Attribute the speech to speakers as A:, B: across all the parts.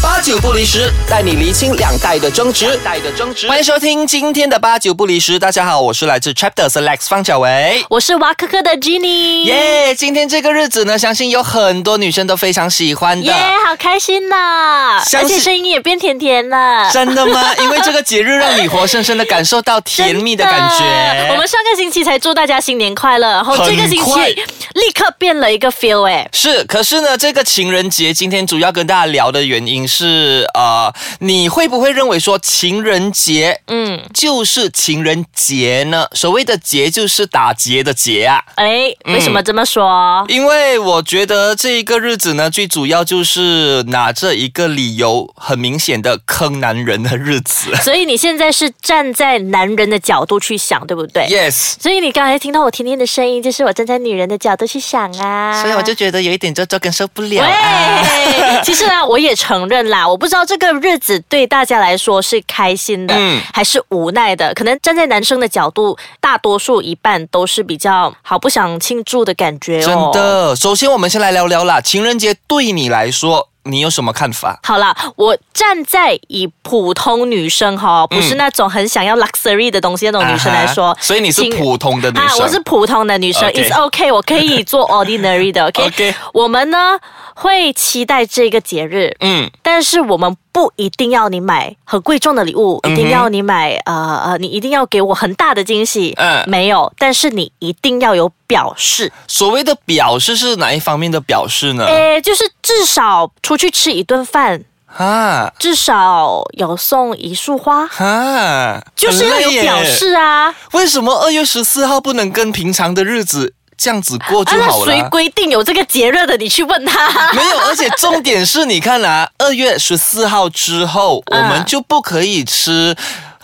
A: 八九不离十，带你厘清两代的争执。代的争执。欢迎收听今天的八九不离十。大家好，我是来自 Chapter Select 方小维。
B: 我是娃科科的 Jenny。
A: 耶！今天这个日子呢，相信有很多女生都非常喜欢的。
B: 耶，好开心呐！
A: 相信
B: 而且声音也变甜甜了。
A: 真的吗？因为这个节日让你活生生的感受到甜蜜的感觉。
B: 我们上个星期才祝大家新年快乐，然后这个星期立刻变了一个 feel 哎。
A: 是，可是呢，这个情人节今天主要跟大家聊的原因是，呃，你会不会认为说情人节，嗯，就是情人节呢？所谓的节就是打劫的劫啊。
B: 哎，为什么这么说？
A: 因为我觉得这一个日子呢，最主要就是拿这一个理由，很明显的坑男人的日子。
B: 所以你现在是站在男人的角度去想，对不对
A: Yes，
B: 所以你刚才听到我甜甜的声音，就是我站在女人的角度去想啊。
A: 所以我就觉得有一点做作跟受不了啊。
B: 喂，其实呢，我也承认啦，我不知道这个日子对大家来说是开心的，
A: 嗯
B: 还是无奈的。可能站在男生的角度，大多数一半都是比较好不想庆祝的感觉哦
A: 真
B: 哦。。
A: 的，首先我们先来聊聊啦，情人节对你来说，你有什么看法？
B: 好啦，我站在以普通女生哈，不是那种很想要 luxury 的东西那种女生来说，
A: 所以你是普通的女生
B: 啊，
A: 生。
B: 我是普通的女生 OK，It's OK，我可以做 ordinary 的，OK。
A: OK
B: 我们呢会期待这个节日，
A: 嗯，
B: 但是我们不一定要你买很贵重的礼物，
A: 嗯
B: 一定要你买呃呃，你一定要给我很大的惊喜，
A: 嗯
B: 没有，但是你一定要有表示，
A: 所谓的表示是哪一方面的表示呢？
B: 诶，就是至少出去吃一顿饭，
A: 啊
B: 至少有送一束花。
A: 啊，
B: 就是要有表。示啊！
A: 为什么二月十四号不能跟平常的日子这样子过就好了？
B: 谁规定有这个节日的？你去问他。
A: 没有，而且重点是，你看啊，二月十四号之后，我
B: 嗯
A: 们就不可以吃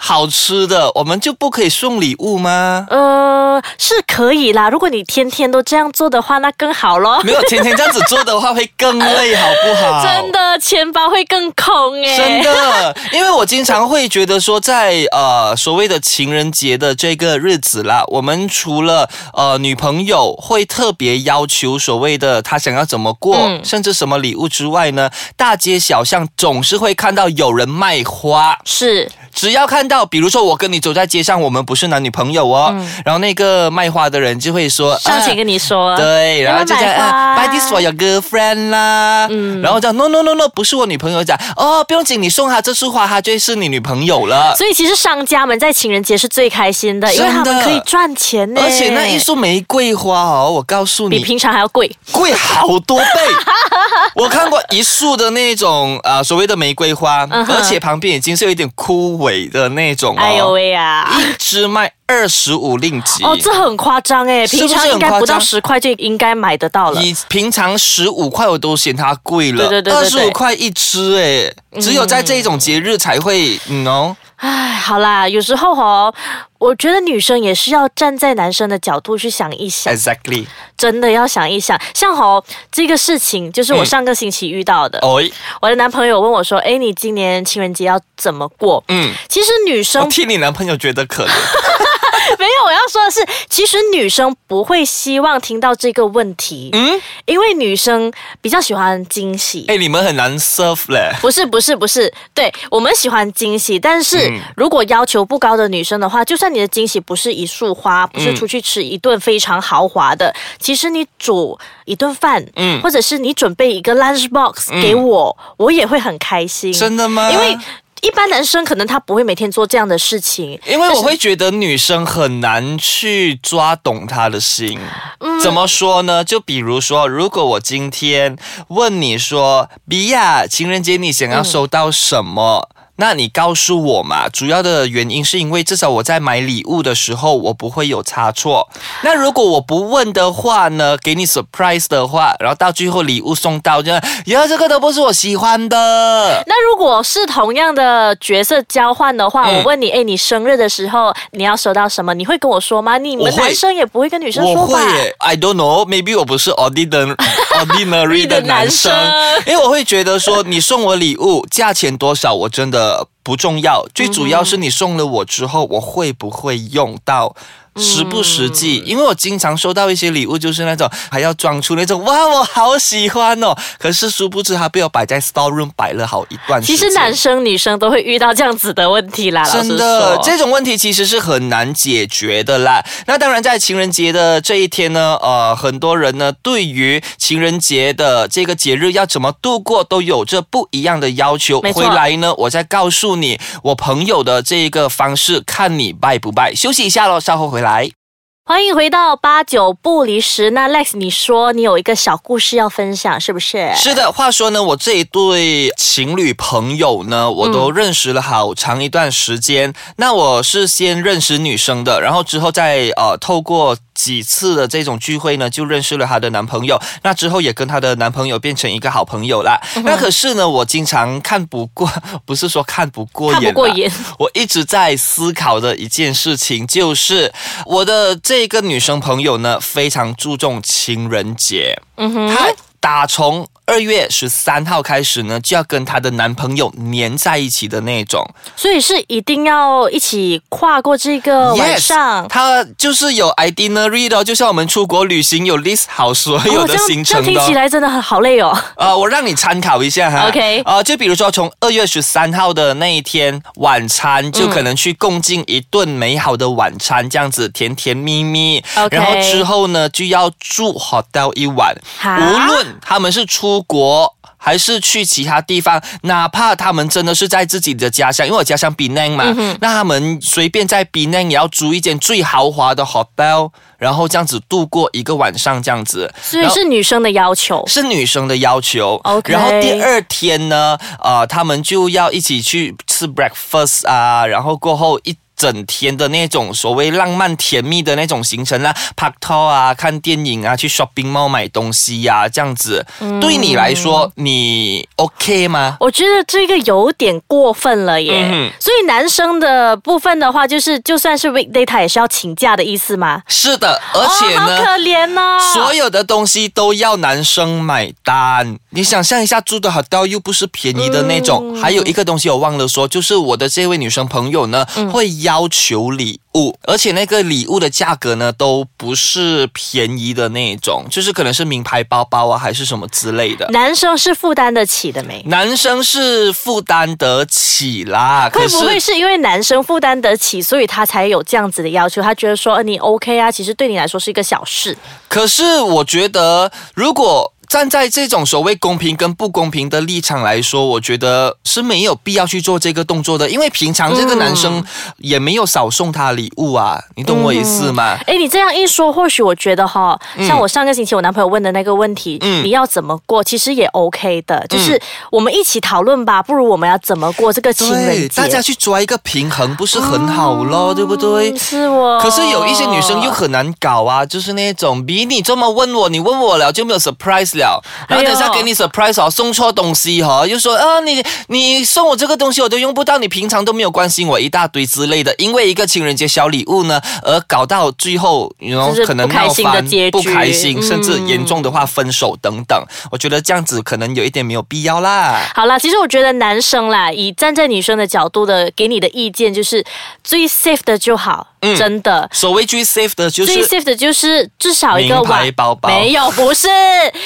A: 好吃的，我们就不可以送礼物吗？
B: 呃，是可以啦。如果你天天都这样做的话，那更好咯。
A: 没有，天天这样子做的话会更累，好不好？
B: 真。的，钱包会更空哎。
A: 真的，因为我经常会觉得说在，呃所谓的情人节的这个日子啦，我们除了呃女朋友会特别要求所谓的她想要怎么过，
B: 嗯
A: 甚至什么礼物之外呢，大街小巷总是会看到有人卖花。
B: 是
A: 只要看到，比如说我跟你走在街上，我们不是男女朋友哦，然后那个卖花的人就会说，
B: 嗯上前跟你说，
A: 啊对，然后就讲
B: 要不要买花
A: 啊，buy this for your girlfriend 啦，嗯，然后讲 no no no no，不是我女朋友，讲哦，不用紧，你送她这束花，她就是你女朋友了。
B: 所以其实商家们在情人节是最开心的，因为他们可以赚钱呢。
A: 而且那一束玫瑰花哦，我告诉你，
B: 比平常还要贵。
A: 贵好多倍。我看过一束的那种啊、呃所谓的玫瑰花，而且旁边已经是有一点枯萎的那种哦，
B: 哎呦喂呀！
A: 一只卖二十五令吉。
B: 哦，这很夸张哎，平常应该不到十块就应该买得到了。
A: 你平常十五块我都嫌它贵了，
B: 对对对对
A: 二十五块一只哎，只有在这种节日才会，嗯哦，
B: 唉，好啦，有时候哦，我觉得女生也是要站在男生的角度去想一想
A: ，exactly，
B: 真的要想一想。像哦，这个事情就是我
A: 嗯。
B: 上个星期遇到的，
A: 哦，
B: 我的男朋友问我说：“哎，你今年情人节要怎么过？”
A: 嗯，
B: 其实女生
A: 我替你男朋友觉得可怜，
B: 没有，我要说的是，其实女生不会希望听到这个问题，
A: 嗯，
B: 因为女生比较喜欢惊喜。
A: 哎，你们很难 serve 嘞，
B: 不是不是不是，对我们喜欢惊喜，但是
A: 嗯
B: 如果要求不高的女生的话，就算你的惊喜不是一束花，不是
A: 嗯
B: 出去吃一顿非常豪华的，其实你煮一顿饭，
A: 嗯
B: 或者是你准备一个 lunch box 给我，我也会很开心。
A: 真的吗？
B: 因为一般男生可能他不会每天做这样的事情，
A: 因为我会觉得女生很难去抓懂他的心。
B: 嗯
A: 怎么说呢？就比如说，如果我今天问你说，比亚，情人节你想要收到什么？那你告诉我嘛，主要的原因是因为至少我在买礼物的时候，我不会有差错。那如果我不问的话呢，给你 surprise 的话，然后到最后礼物送到，就呀，这个都不是我喜欢的。
B: 那如果是同样的角色交换的话，
A: 嗯
B: 我问你，哎，你生日的时候你要收到什么？你会跟我说吗？你男生也不会跟女生说吧？
A: 会耶，I don't know，maybe 我不是 ordinary ordinary 的男生因为我会觉得说，你送我礼物，价钱多少我真的不重要，最主要是你送了我之后，我会不会用到。实不实际？因为我经常收到一些礼物，就是那种还要装出那种哇，我好喜欢哦，可是殊不知它被我摆在 store room 摆了好一段时间。
B: 其实男生女生都会遇到这样子的问题啦，
A: 真的，这种问题其实是很难解决的啦。那当然，在情人节的这一天呢，呃，很多人呢对于情人节的这个节日要怎么度过，都有着不一样的要求。回来呢，我再告诉你我朋友的这一个方式，看你拜不拜。休息一下喽，稍后回来。
B: 欢迎回到八九不离十。那 Lex，你说你有一个小故事要分享，是不是？
A: 是的。话说呢，我这一对情侣朋友呢，我都认识了好长一段时间。那我是先认识女生的，然后之后再呃透过。几次的这种聚会呢，就认识了她的男朋友。那之后也跟她的男朋友变成一个好朋友啦。那可是呢，我经常看不过，不是说看不过眼，
B: 看不过眼。
A: 我一直在思考的一件事情，就是我的这个女生朋友呢，非常注重情人节。嗯哼，她打从。二月十三号开始呢，就要跟她的男朋友黏在一起的那种，
B: 所以是一定要一起跨过这个晚上。
A: 他就是有 itinerary 的，就像我们出国旅行有 list 好所有的行程
B: 的。听起来真的很好累哦。
A: 呃，我让你参考一下哈。
B: OK。
A: 呃，就比如说从二月十三号的那一天晚餐，就可能去共进一顿美好的晚餐，这样子甜甜蜜蜜。
B: OK。
A: 然后之后呢，就要住 hotel 一晚，无论他们是出。国还是去其他地方，哪怕他们真的是在自己的家乡，因为我家乡 b 南嘛，那他们随便在 b 南也要租一间最豪华的 hotel，然后这样子度过一个晚上，这样子。
B: 所以是女生的要求，
A: 是女生的要求。
B: OK，
A: 然后第二天呢，呃，他们就要一起去吃 breakfast 啊，然后过后一。整天的那种所谓浪漫甜蜜的那种行程啦，拍拖啊，看电影啊，去 shopping mall 买东西呀，这样子，对你来说你 OK 吗？
B: 我觉得这个有点过分了耶。所以男生的部分的话，就是就算是 weekday，他也是要请假的意思吗？
A: 是的，而且
B: 呢，好可怜呢，
A: 所有的东西都要男生买单。你想象一下，住的好到又不是便宜的那种。还有一个东西我忘了说，就是我的这位女生朋友呢，会。要求礼物，而且那个礼物的价格呢，都不是便宜的那种，就是可能是名牌包包啊，还是什么之类的。
B: 男生是负担得起的没？
A: 男生是负担得起啦。
B: 会不会是因为男生负担得起，所以他才有这样子的要求？他觉得说，呃，你 OK 啊，其实对你来说是一个小事。
A: 可是我觉得，如果站在这种所谓公平跟不公平的立场来说，我觉得是没有必要去做这个动作的，因为平常这个男生也没有少送他礼物啊，你懂我意思吗？
B: 哎，你这样一说，或许我觉得哈，像我上个星期我男朋友问的那个问题，你要怎么过，其实也 OK 的，就是我们一起讨论吧，不如我们要怎么过这个情人节，
A: 大家去抓一个平衡，不是很好咯，对不对？
B: 是我。
A: 可是有一些女生又很难搞啊，就是那种比你这么问我，你问我了就没有 surprise。了，然后等下给你 surprise 哦，送错东西哈，又说啊，你你送我这个东西我都用不到，你平常都没有关心我一大堆之类的，因为一个情人节小礼物呢，而搞到最后，然后可能闹翻，不开心，甚至严重的话分手等等，我觉得这样子可能有一点没有必要啦。
B: 好啦，其实我觉得男生啦，以站在女生的角度的给你的意见就是最 safe 的就好。真的，
A: 所谓最 safe 的就是
B: 最 safe 的就是至少一个
A: 晚包包。
B: 没有，不是，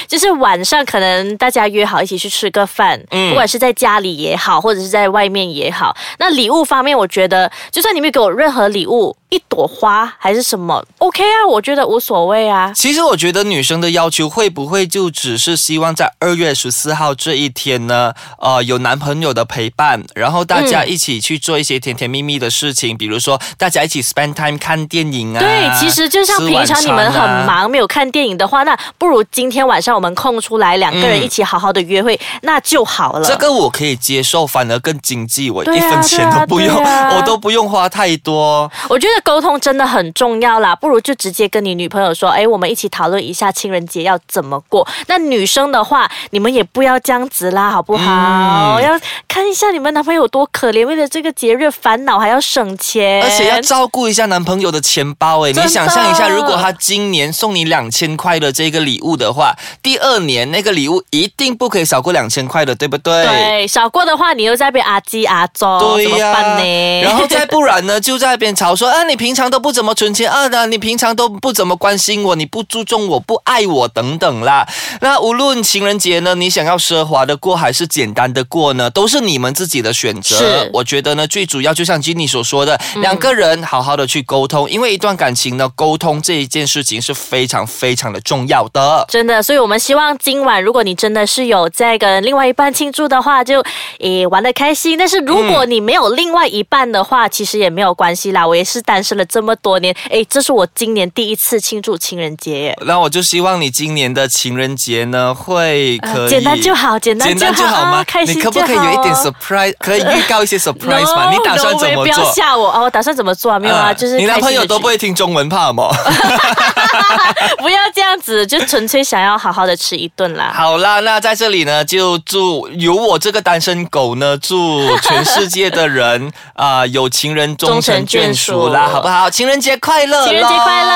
B: 就是晚上可能大家约好一起去吃个饭，不管是在家里也好，或者是在外面也好。那礼物方面，我觉得就算你没有给我任何礼物。一朵花还是什么？OK 啊，我觉得无所谓啊。
A: 其实我觉得女生的要求会不会就只是希望在二月十四号这一天呢？呃，有男朋友的陪伴，然后大家一起去做一些甜甜蜜蜜的事情，比如说大家一起 spend time 看电影啊。
B: 对，其实就像平常你们很忙没有看电影的话，那不如今天晚上我们空出来两个人一起好好的约会，那就好了。
A: 这个我可以接受，反而更经济，我一分钱都不用，我都不用花太多。
B: 我觉得。沟通真的很重要啦，不如就直接跟你女朋友说，哎，我们一起讨论一下情人节要怎么过。那女生的话，你们也不要这样子啦，好不好？要看一下你们男朋友多可怜，为了这个节日烦恼还要省钱，
A: 而且要照顾一下男朋友的钱包。哎，你想象一下，如果他今年送你两千块的这个礼物的话，第二年那个礼物一定不可以少过两千块的，对不对？
B: 对，少过的话，你又在被阿鸡阿糟，
A: 对呀，
B: 怎么办呢？
A: 然后再不然呢，就在那边吵说，啊。你平常都不怎么存钱，二呢，你平常都不怎么关心我，你不注重我，不爱我等等啦。那无论情人节呢，你想要奢华的过还是简单的过呢，都是你们自己的选择。
B: 是
A: 我觉得呢，最主要就像 Jenny 所说的，两个人好好的去沟通，因为一段感情呢，沟通这一件事情是非常非常的重要的。
B: 真的，所以我们希望今晚，如果你真的是有在跟另外一半庆祝的话，就诶玩的开心。但是如果你没有另外一半的话，其实也没有关系啦。我也是单身了这么多年，哎，这是我今年第一次庆祝情人节耶。
A: 那我就希望你今年的情人节呢，会可以、
B: 呃简单就好简单就好
A: 吗？
B: 啊开心
A: 你可不可以有一点
B: 哦
A: surprise？可以预告一些 surprise 吗
B: No，
A: 你打算怎
B: way，不要
A: 么做？
B: 吓我哦！我打算怎么做啊？没有啊，
A: 啊
B: 就是
A: 你男朋友都不会听中文，怕吗？
B: 不要这样子，就纯粹想要好好的吃一顿啦。
A: 好啦，那在这里呢，就祝有我这个单身狗呢，祝全世界的人 啊、有情人终成眷属啦，好不好？情人节快乐！
B: 情人节快乐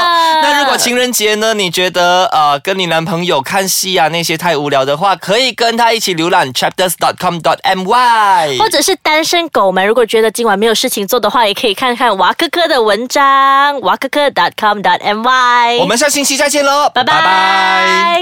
A: 那如果情人节呢，你觉得呃跟你男朋友看戏啊那些太无聊的话，可以跟他一起浏览 chapters.com.my。
B: 或者是单身狗们，如果觉得今晚没有事情做的话，也可以看看娃科科的文章，娃科科 .com.my。
A: 我们下星期再见喽，
B: 拜拜。